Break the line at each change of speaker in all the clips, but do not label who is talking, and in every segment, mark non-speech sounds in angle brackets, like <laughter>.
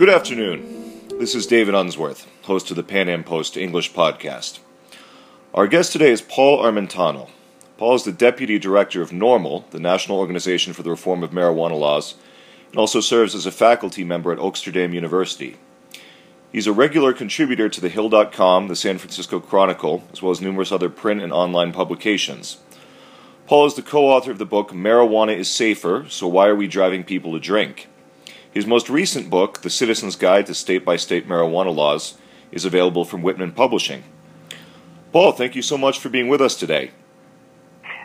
Good afternoon. This is David Unsworth, host of the PanAm Post English podcast. Our guest today is Paul Armentano. Paul is the Deputy Director of NORML, the National Organization for the Reform of Marijuana Laws, and also serves as a faculty member at Oaksterdam University. He's a regular contributor to the Hill.com, the San Francisco Chronicle, as well as numerous other print and online publications. Paul is the co author of the book Marijuana is Safer, So Why Are We Driving People to Drink? His most recent book, The Citizen's Guide to State by State Marijuana Laws, is available from Whitman Publishing. Paul, thank you so much for being with us today.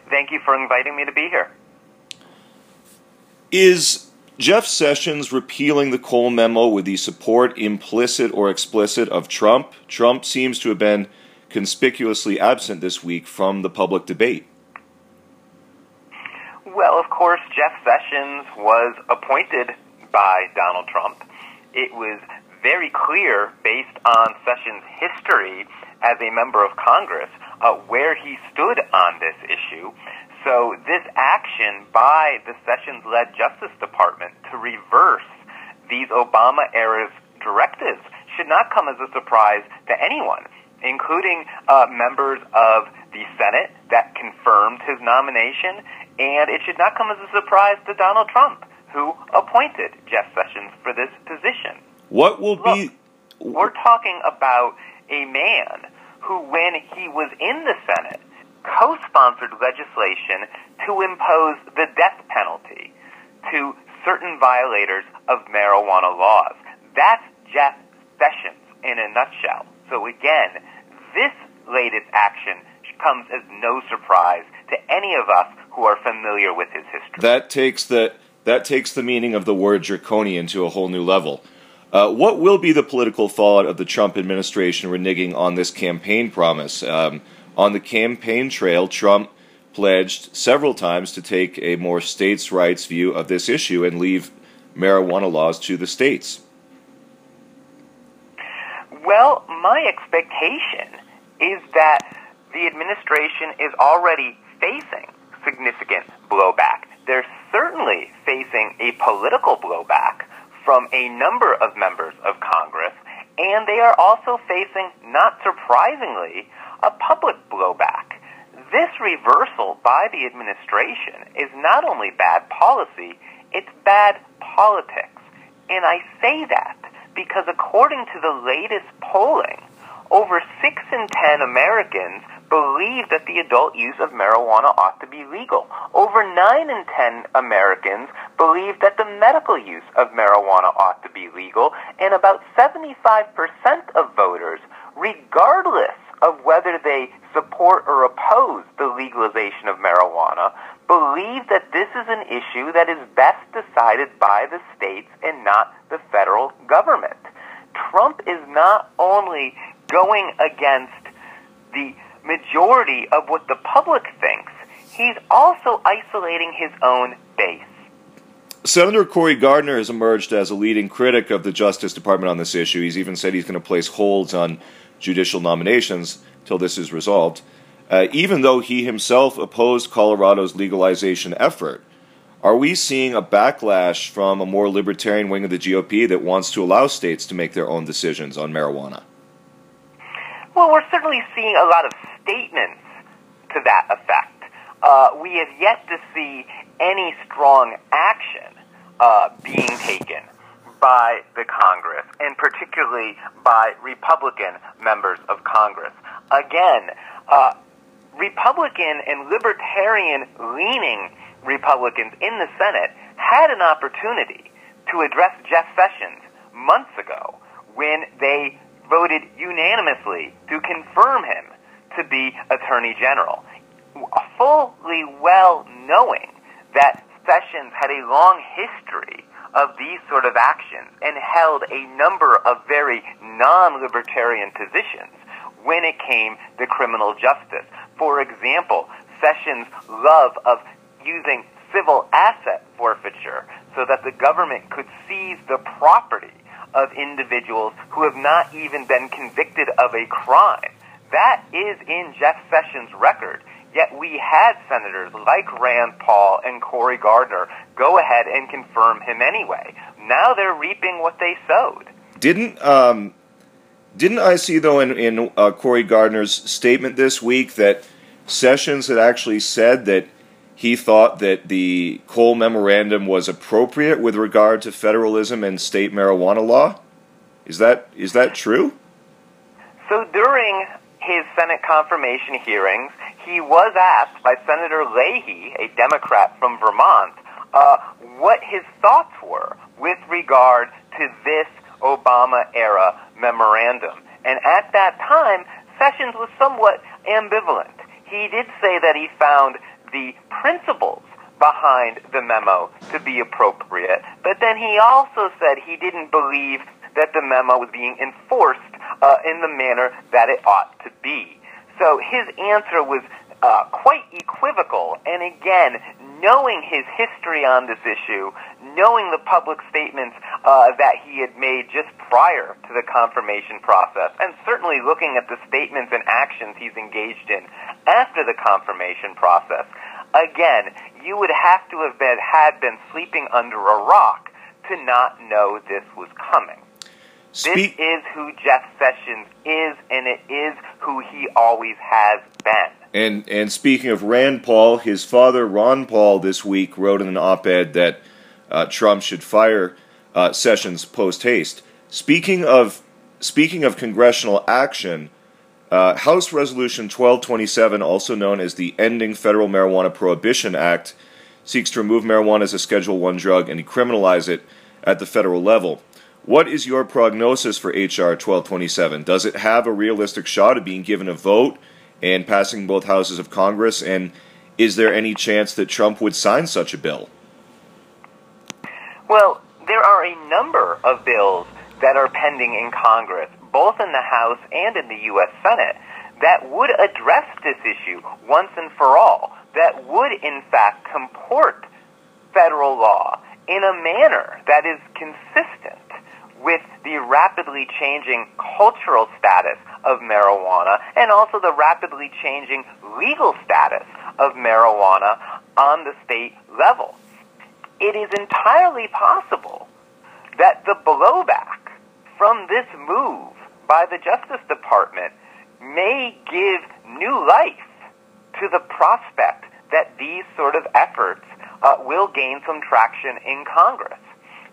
Thank you for inviting me to be here.
Is Jeff Sessions repealing the Cole memo with the support, implicit or explicit, of Trump? Trump seems to have been conspicuously absent this week from the public debate.
Well, of course, Jeff Sessions was appointed by Donald Trump. It was very clear, based on Sessions' history as a member of Congress, uh, where he stood on this issue. So, this action by the Sessions led Justice Department to reverse these Obama era directives should not come as a surprise to anyone, including uh, members of the Senate that confirmed his nomination, and it should not come as a surprise to Donald Trump who appointed Jeff Sessions for this position.
What will
Look,
be.
We're talking about a man who, when he was in the Senate, co sponsored legislation to impose the death penalty to certain violators of marijuana laws. That's Jeff Sessions in a nutshell. So, again, this latest action comes as no surprise to any of us who are familiar with his history.
That takes the that takes the meaning of the word draconian to a whole new level. Uh, what will be the political fallout of the Trump administration reneging on this campaign promise? Um, on the campaign trail, Trump pledged several times to take a more states' rights view of this issue and leave marijuana laws to the states.
Well, my expectation is that the administration is already facing significant blowback. They're certainly facing a political blowback from a number of members of Congress, and they are also facing, not surprisingly, a public blowback. This reversal by the administration is not only bad policy, it's bad politics. And I say that because according to the latest polling, over 6 in 10 Americans believe that the adult use of marijuana ought to be legal. Over 9 in 10 Americans believe that the medical use of marijuana ought to be legal, and about 75% of voters, regardless of whether they support or oppose the legalization of marijuana, believe that this is an issue that is best decided by the states and not the federal government. Trump is not only going against the majority of what the public thinks, he's also isolating his own base.
Senator Cory Gardner has emerged as a leading critic of the Justice Department on this issue. He's even said he's going to place holds on judicial nominations till this is resolved, uh, even though he himself opposed Colorado's legalization effort. Are we seeing a backlash from a more libertarian wing of the GOP that wants to allow states to make their own decisions on marijuana?
Well, we're certainly seeing a lot of statements to that effect. Uh, we have yet to see any strong action uh, being taken by the Congress, and particularly by Republican members of Congress. Again, uh, Republican and libertarian leaning Republicans in the Senate had an opportunity to address Jeff Sessions months ago when they voted unanimously to confirm him to be Attorney General, fully well knowing that Sessions had a long history of these sort of actions and held a number of very non-libertarian positions when it came to criminal justice. For example, Sessions' love of using civil asset forfeiture so that the government could seize the property of individuals who have not even been convicted of a crime. That is in Jeff Sessions' record. Yet we had senators like Rand Paul and Cory Gardner go ahead and confirm him anyway. Now they're reaping what they sowed.
Didn't um, didn't I see though in in uh, Cory Gardner's statement this week that Sessions had actually said that he thought that the Cole memorandum was appropriate with regard to federalism and state marijuana law? Is that is that true?
So during his Senate confirmation hearings, he was asked by Senator Leahy, a Democrat from Vermont, uh, what his thoughts were with regard to this Obama era memorandum. And at that time, Sessions was somewhat ambivalent. He did say that he found the principles behind the memo to be appropriate, but then he also said he didn't believe that the memo was being enforced uh, in the manner that it ought to be. So his answer was uh, quite equivocal, and again, knowing his history on this issue, knowing the public statements uh, that he had made just prior to the confirmation process, and certainly looking at the statements and actions he's engaged in after the confirmation process, again, you would have to have been, had been sleeping under a rock to not know this was coming.
Speak-
this is who Jeff Sessions is, and it is who he always has been.
And and speaking of Rand Paul, his father Ron Paul this week wrote in an op-ed that uh, Trump should fire uh, Sessions post haste. Speaking of speaking of congressional action, uh, House Resolution 1227, also known as the Ending Federal Marijuana Prohibition Act, seeks to remove marijuana as a Schedule One drug and decriminalize it at the federal level. What is your prognosis for HR 1227? Does it have a realistic shot of being given a vote and passing both houses of Congress? And is there any chance that Trump would sign such a bill?
Well, there are a number of bills that are pending in Congress, both in the House and in the U.S. Senate, that would address this issue once and for all, that would in fact comport federal law in a manner that is consistent with the rapidly changing cultural status of marijuana and also the rapidly changing legal status of marijuana on the state level. It is entirely possible that the blowback from this move by the Justice Department may give new life to the prospect that these sort of efforts uh, will gain some traction in Congress.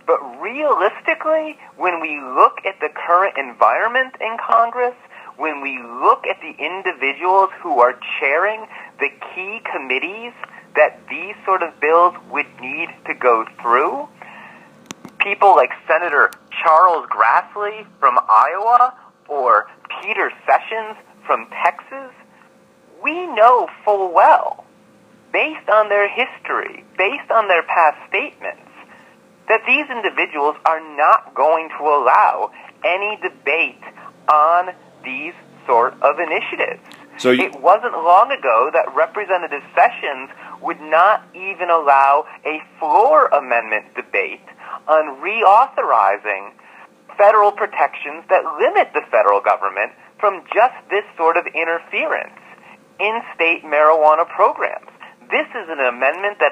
But realistically, when we look at the current environment in Congress, when we look at the individuals who are chairing the key committees that these sort of bills would need to go through, people like Senator Charles Grassley from Iowa or Peter Sessions from Texas, we know full well, based on their history, based on their past statements, that these individuals are not going to allow any debate on these sort of initiatives.
So you-
it wasn't long ago that Representative Sessions would not even allow a floor amendment debate on reauthorizing federal protections that limit the federal government from just this sort of interference in state marijuana programs. This is an amendment that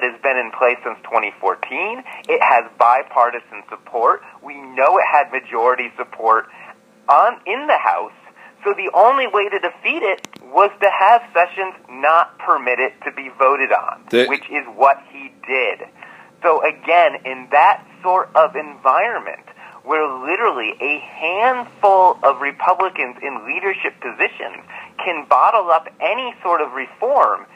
has been in place since 2014. It has bipartisan support. We know it had majority support on in the House. So the only way to defeat it was to have Sessions not permit it to be voted on,
The-
which is what he did. So again, in that sort of environment, where literally a handful of Republicans in leadership positions can bottle up any sort of reform,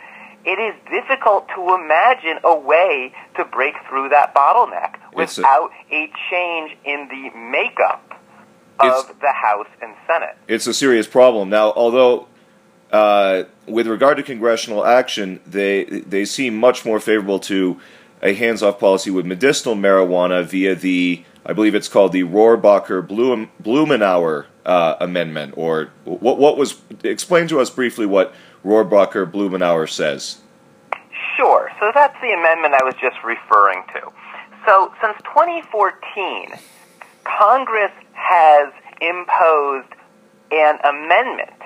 it is difficult to imagine a way to break through that bottleneck
It's a-
without a change in the makeup of the House and Senate.
It's a serious problem. Now, although uh, with regard to congressional action, they they seem much more favorable to a hands-off policy with medicinal marijuana via the, I believe it's called the Rohrabacher Blum, Blumenauer uh, amendment. Or what? What was? Explain to us briefly what Rohrabacher Blumenauer says.
Sure. So that's the amendment I was just referring to. So since 2014, Congress has imposed an amendment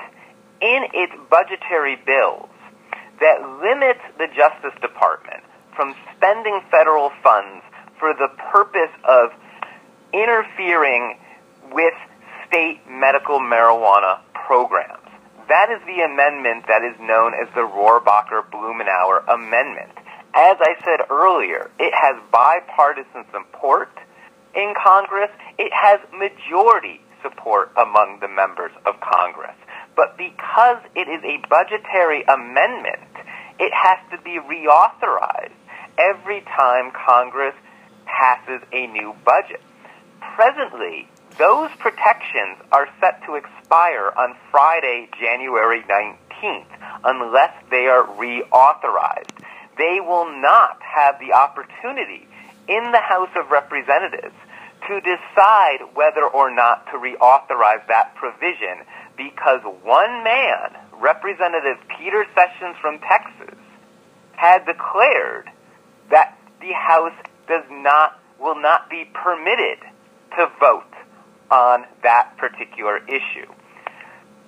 in its budgetary bills that limits the Justice Department from spending federal funds for the purpose of interfering with state medical marijuana programs. That is the amendment that is known as the Rohrabacher Blumenauer Amendment. As I said earlier, it has bipartisan support in Congress. It has majority support among the members of Congress. But because it is a budgetary amendment, it has to be reauthorized every time Congress passes a new budget. Presently, those protections are set to expire on Friday, January 19th, unless they are reauthorized. They will not have the opportunity in the House of Representatives to decide whether or not to reauthorize that provision because one man, Representative Peter Sessions from Texas, had declared that the House does not will not be permitted to vote on that particular issue.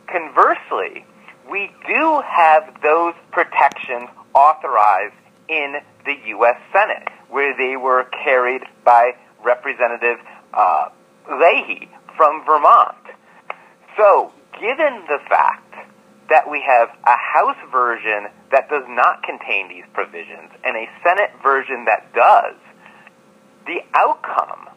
Conversely, we do have those protections authorized in the U.S. Senate, where they were carried by Representative uh, Leahy from Vermont. So, given the fact that we have a House version that does not contain these provisions and a Senate version that does, the outcome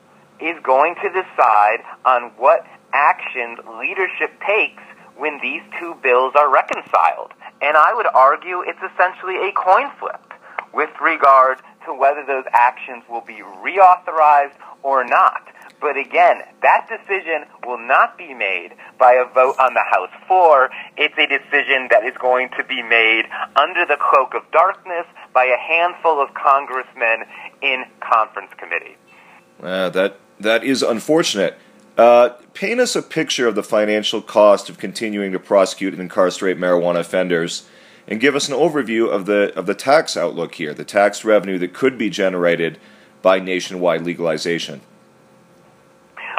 is going to decide on what actions leadership takes when these two bills are reconciled. And I would argue it's essentially a coin flip with regard to whether those actions will be reauthorized or not. But again, that decision will not be made by a vote on the House floor. It's a decision that is going to be made under the cloak of darkness by a handful of congressmen in conference committee.
Uh, that that is unfortunate. Uh, paint us a picture of the financial cost of continuing to prosecute and incarcerate marijuana offenders, and give us an overview of the of the tax outlook here, the tax revenue that could be generated by nationwide legalization.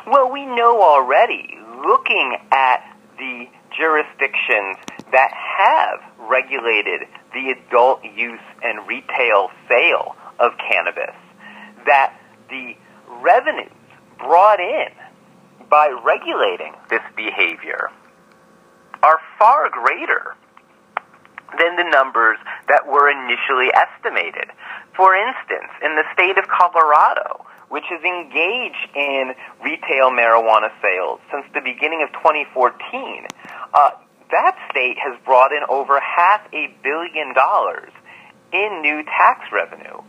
Well, we know already, looking at the jurisdictions that have regulated the adult use and retail sale of cannabis, that the revenues brought in by regulating this behavior are far greater than the numbers that were initially estimated. For instance, in the state of Colorado, which has engaged in retail marijuana sales since the beginning of 2014, uh, that state has brought in over half a billion dollars in new tax revenue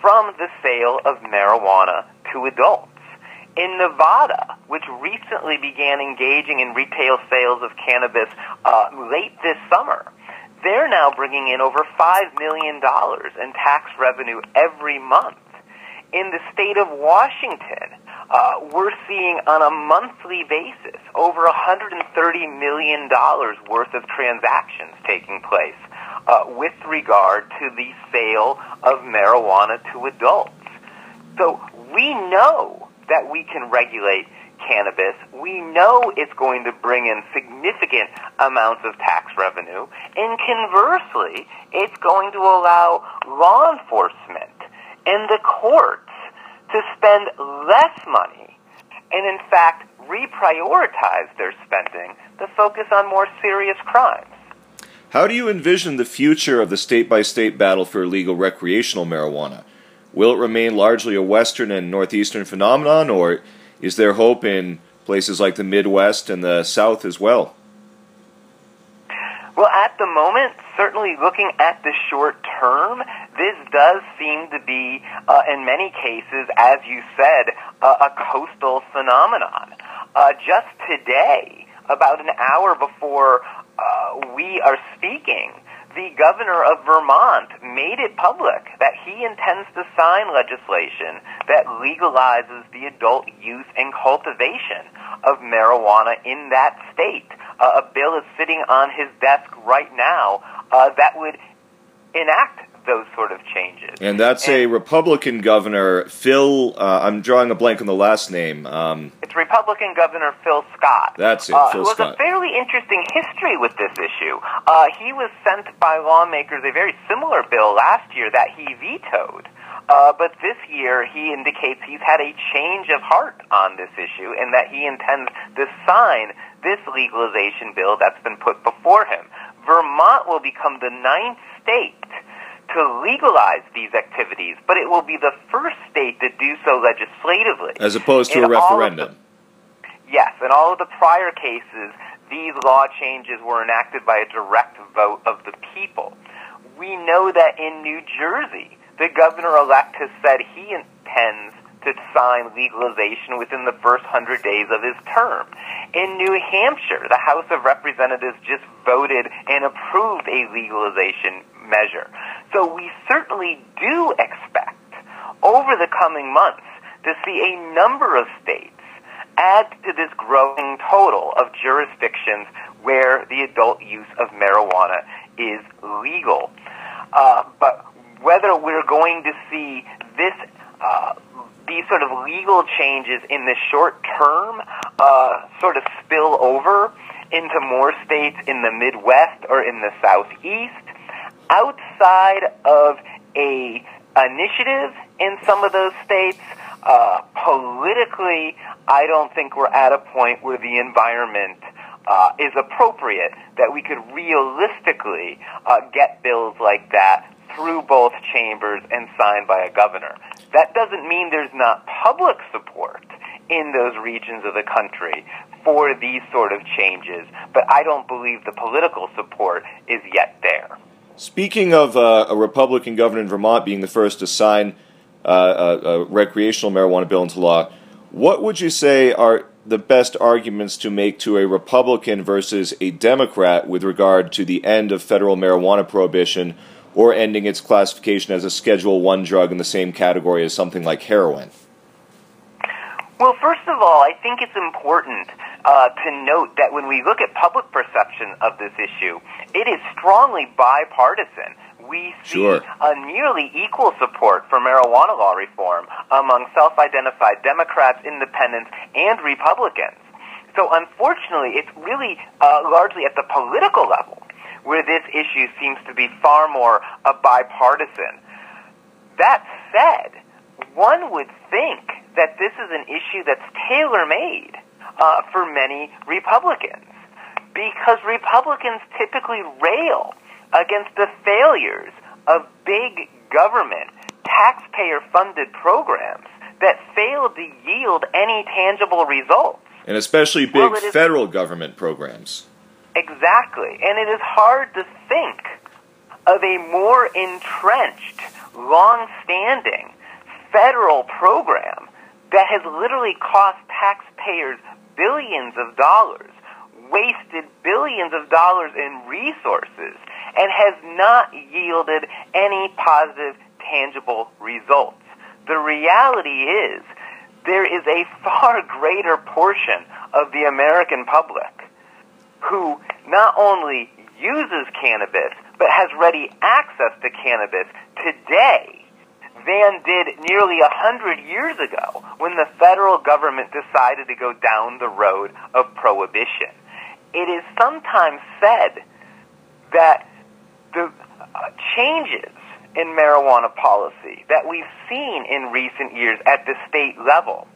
from the sale of marijuana to adults. In Nevada, which recently began engaging in retail sales of cannabis uh, late this summer, they're now bringing in over $5 million in tax revenue every month. In the state of Washington, uh, we're seeing on a monthly basis over $130 million worth of transactions taking place uh, with regard to the sale of marijuana to adults. So we know that we can regulate cannabis. We know it's going to bring in significant amounts of tax revenue. And conversely, it's going to allow law enforcement and the courts to spend less money and, in fact, reprioritize their spending to focus on more serious crimes.
How do you envision the future of the state by state battle for legal recreational marijuana? Will it remain largely a Western and Northeastern phenomenon, or is there hope in places like the Midwest and the South as well?
Well, at the moment, certainly looking at the short term, this does seem to be, uh, in many cases, as you said, uh, a coastal phenomenon. Uh, just today, about an hour before uh, we are speaking, the governor of Vermont made it public that he intends to sign legislation that legalizes the adult use and cultivation of marijuana in that state. Uh, a bill is sitting on his desk right now uh, that would enact those sort of changes.
And that's and, a Republican governor, Phil. Uh, I'm drawing a blank on the last name. Um,
it's Republican Governor Phil Scott.
That's it,
uh,
Phil
who has a fairly interesting history with this issue. Uh, he was sent by lawmakers a very similar bill last year that he vetoed. Uh, but this year, he indicates he's had a change of heart on this issue and that he intends to sign this legalization bill that's been put before him. Vermont will become the ninth state to legalize these activities, but it will be the first state to do so legislatively.
As opposed to in a referendum.
The, yes, in all of the prior cases, these law changes were enacted by a direct vote of the people. We know that in New Jersey, the governor elect has said he intends to sign legalization within the first hundred days of his term. In New Hampshire, the House of Representatives just voted and approved a legalization measure. So we certainly do expect over the coming months to see a number of states add to this growing total of jurisdictions where the adult use of marijuana is legal. Uh, but whether we're going to see this uh, these sort of legal changes in the short term uh, sort of spill over into more states in the Midwest or in the Southeast outside of a initiative in some of those states, uh, politically, I don't think we're at a point where the environment uh, is appropriate that we could realistically uh, get bills like that through both chambers and signed by a governor. That doesn't mean there's not public support in those regions of the country for these sort of changes, but I don't believe the political support is yet there.
Speaking of uh, a Republican governor in Vermont being the first to sign uh, a, a, recreational marijuana bill into law, what would you say are the best arguments to make to a Republican versus a Democrat with regard to the end of federal marijuana prohibition or ending its classification as a Schedule One drug in the same category as something like heroin?
Well, first of all, I think it's important uh, to note that when we look at public perception of this issue, it is strongly bipartisan. We see
sure.
a nearly equal support for marijuana law reform among self identified Democrats, independents, and Republicans. So, unfortunately, it's really uh, largely at the political level where this issue seems to be far more a bipartisan. That said, one would think that this is an issue that's tailor made uh, for many Republicans because Republicans typically rail against the failures of big government, taxpayer funded programs that fail to yield any tangible results.
And especially big well, federal government programs.
Exactly. And it is hard to think of a more entrenched, long standing federal program that has literally cost taxpayers billions of dollars, wasted billions of dollars in resources, and has not yielded any positive, tangible results. The reality is, there is a far <laughs> greater portion of the American public who not only uses cannabis, but has ready access to cannabis today than did nearly a hundred years ago when the federal government decided to go down the road of prohibition. It is sometimes said that the uh, changes in marijuana policy that we've seen in recent years at the state level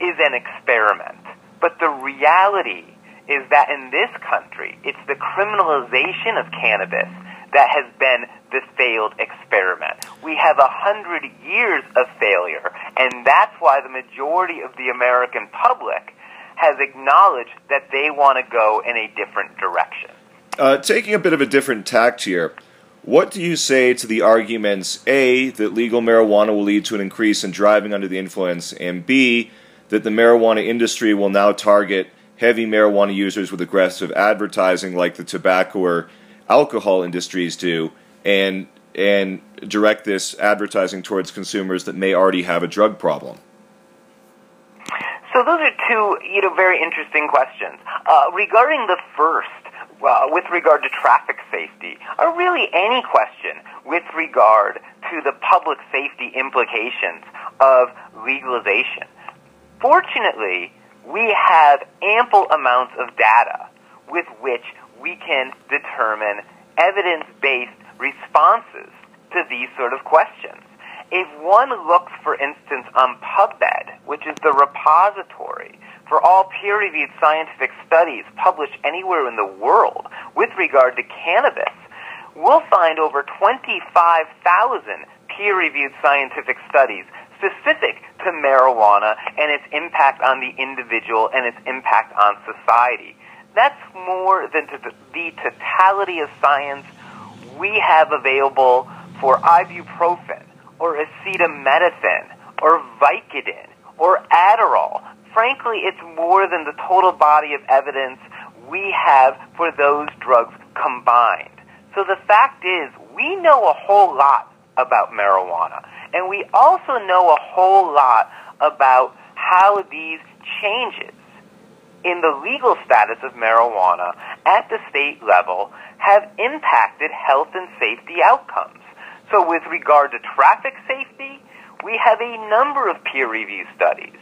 is an experiment. But the reality is that in this country, it's the criminalization of cannabis that has been the failed experiment. We have a hundred years of failure, and that's why the majority of the American public has acknowledged that they want to go in a different direction.
Uh, taking a bit of a different tact here, what do you say to the arguments A, that legal marijuana will lead to an increase in driving under the influence, and B, that the marijuana industry will now target heavy marijuana users with aggressive advertising like the tobacco or alcohol industries do and and direct this advertising towards consumers that may already have a drug problem?
So those are two, you know, very interesting questions. Uh, regarding the first, well, with regard to traffic safety, or really any question with regard to the public safety implications of legalization. Fortunately, we have ample amounts of data with which we can determine evidence-based responses to these sort of questions. If one looks, for instance, on PubMed, which is the repository for all peer-reviewed scientific studies published anywhere in the world with regard to cannabis, we'll find over 25,000 peer-reviewed scientific studies specific to marijuana and its impact on the individual and its impact on society. That's more than to the totality of science we have available for ibuprofen or acetaminophen or Vicodin or Adderall. Frankly, it's more than the total body of evidence we have for those drugs combined. So the fact is, we know a whole lot about marijuana. And we also know a whole lot about how these changes in the legal status of marijuana at the state level have impacted health and safety outcomes. So with regard to traffic safety, we have a number of peer review studies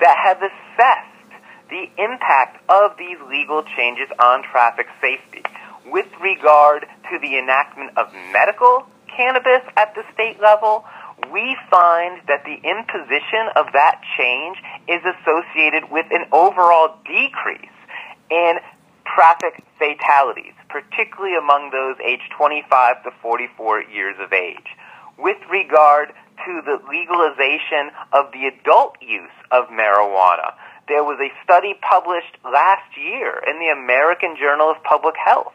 that have assessed the impact of these legal changes on traffic safety with regard to the enactment of medical cannabis at the state level, we find that the imposition of that change is associated with an overall decrease in traffic fatalities, particularly among those aged 25 to 44 years of age. With regard to the legalization of the adult use of marijuana, there was a study published last year in the American Journal of Public Health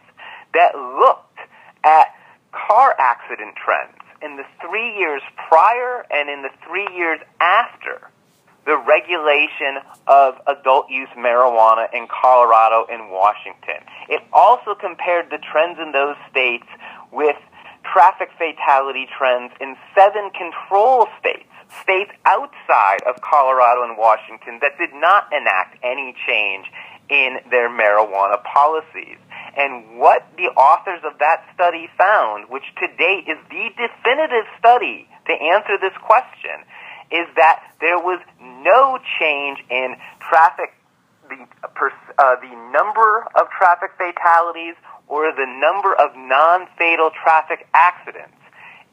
that looked at car accident trends in the three years prior and in the three years after the regulation of adult use marijuana in Colorado and Washington. It also compared the trends in those states with traffic fatality trends in seven control states, states outside of Colorado and Washington that did not enact any change in their marijuana policies. And what the authors of that study found, which to date is the definitive study to answer this question, is that there was no change in traffic, the, uh, the number of traffic fatalities or the number of non-fatal traffic accidents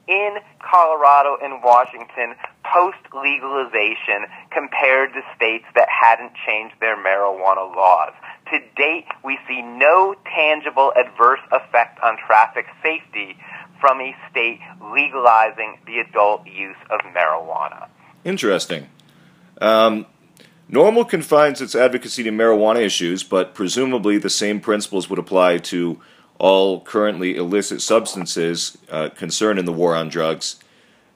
in Colorado and Washington post legalization compared to states that hadn't changed their marijuana laws. To date, we see no tangible adverse effect on traffic safety from a state legalizing the adult use of marijuana.
Interesting. Um, NORML confines its advocacy to marijuana issues, but presumably the same principles would apply to all currently illicit substances uh, concerned in the war on drugs.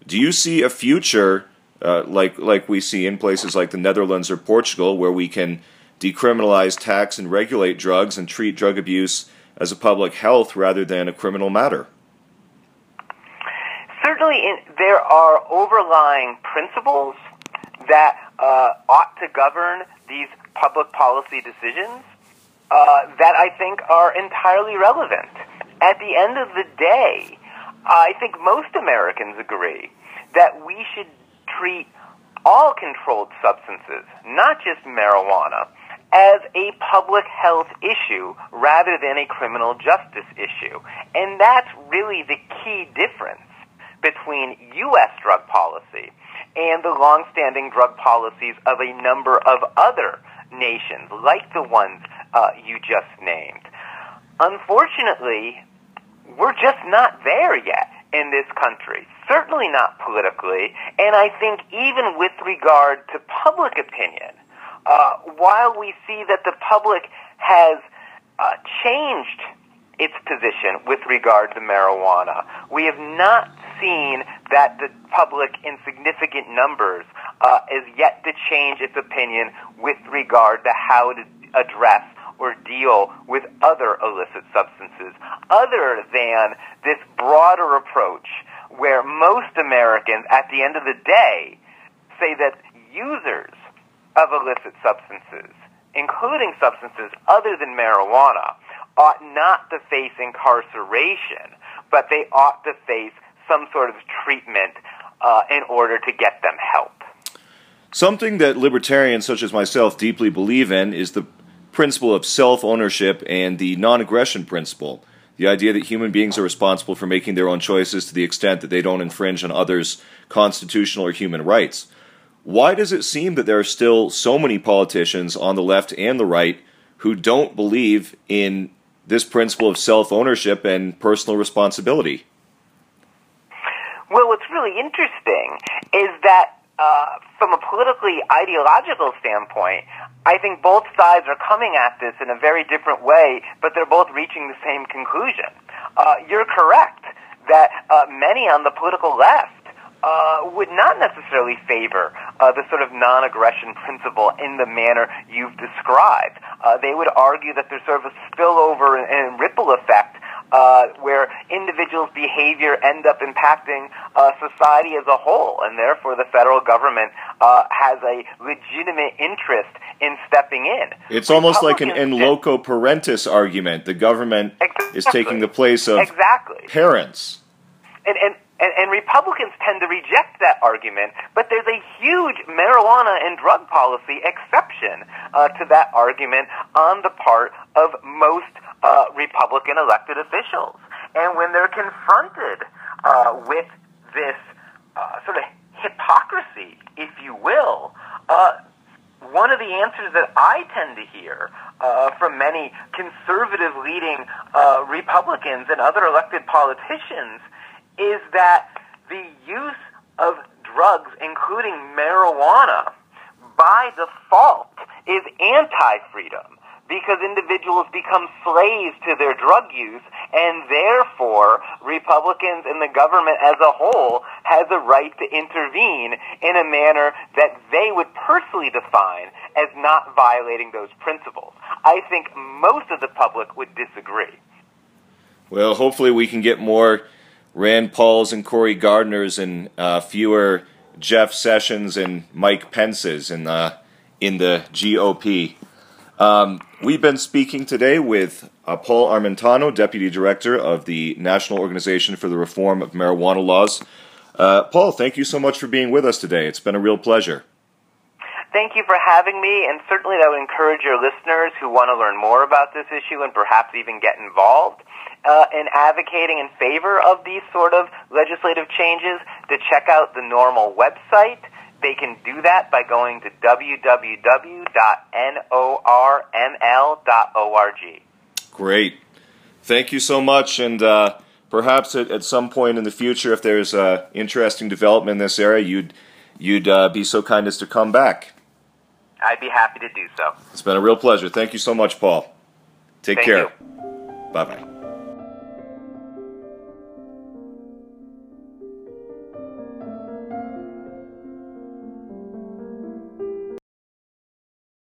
Do you see a future uh, like like we see in places like the Netherlands or Portugal, where we can decriminalize, tax, and regulate drugs and treat drug abuse as a public health rather than a criminal matter?
Certainly, in, there are overlying principles that uh, ought to govern these public policy decisions uh, that I think are entirely relevant. At the end of the day, I think most Americans agree that we should treat all controlled substances, not just marijuana, as a public health issue rather than a criminal justice issue. And that's really the key difference between U.S. drug policy and the longstanding drug policies of a number of other nations, like the ones uh, you just named. Unfortunately, we're just not there yet in this country. Certainly not politically, and I think even with regard to public opinion, uh, while we see that the public has uh, changed its position with regard to marijuana, we have not seen that the public in significant numbers uh, is yet to change its opinion with regard to how to address or deal with other illicit substances other than this broader approach where most Americans at the end of the day say that users of illicit substances, including substances other than marijuana, ought not to face incarceration, but they ought to face some sort of treatment uh, in order to get them help.
Something that libertarians such as myself deeply believe in is the principle of self ownership and the non aggression principle. The idea that human beings are responsible for making their own choices to the extent that they don't infringe on others' constitutional or human rights. Why does it seem that there are still so many politicians on the left and the right who don't believe in this principle of self ownership and personal responsibility?
Well, what's really interesting is that uh, from a politically ideological standpoint, I think both sides are coming at this in a very different way, but they're both reaching the same conclusion. Uh, you're correct that uh, many on the political left uh, would not necessarily favor uh, the sort of non-aggression <laughs> principle in the manner you've described. Uh, they would argue that there's sort of a spillover and, and ripple effect uh, where individuals' behavior end up impacting uh, society as a whole, and therefore the federal government uh, has a legitimate interest in stepping in.
It's almost like an in loco parentis argument. The government exactly. is taking the place of
exactly.
parents.
And, and and, and Republicans tend to reject that argument, but there's a huge marijuana and drug policy exception uh, to that argument on the part of most uh, Republican elected officials. And when they're confronted uh, with this uh, sort of hypocrisy, if you will, uh, one of the answers that I tend to hear uh, from many conservative leading uh, Republicans and other elected politicians is that the use of drugs, including marijuana, by default is anti-freedom because individuals become slaves to their drug use and therefore Republicans and the government as a whole has a right to intervene in a manner that they would personally define as not violating those principles. I think most of the public would disagree.
Well, hopefully we can get more Rand Paul's and Cory Gardner's and uh, fewer Jeff Sessions and Mike Pence's in the in the GOP. Um, we've been speaking today with uh, Paul Armentano, Deputy Director of the National Organization for the Reform of Marijuana Laws. Uh, Paul, thank you so much for being with us today. It's been a real pleasure.
Thank you for having me, and certainly I would encourage your listeners who want to learn more about this issue and perhaps even get involved uh, in advocating in favor of these sort of legislative changes to check out the NORML website. They can do that by going to www.norml.org.
Great. Thank you so much, and uh, perhaps at, at, some point in the future, if there's an interesting development in this area, you'd you'd uh, be so kind as to come back.
I'd be happy to do so.
It's been a real pleasure. Thank you so much, Paul. Take
Thank
care. Bye bye.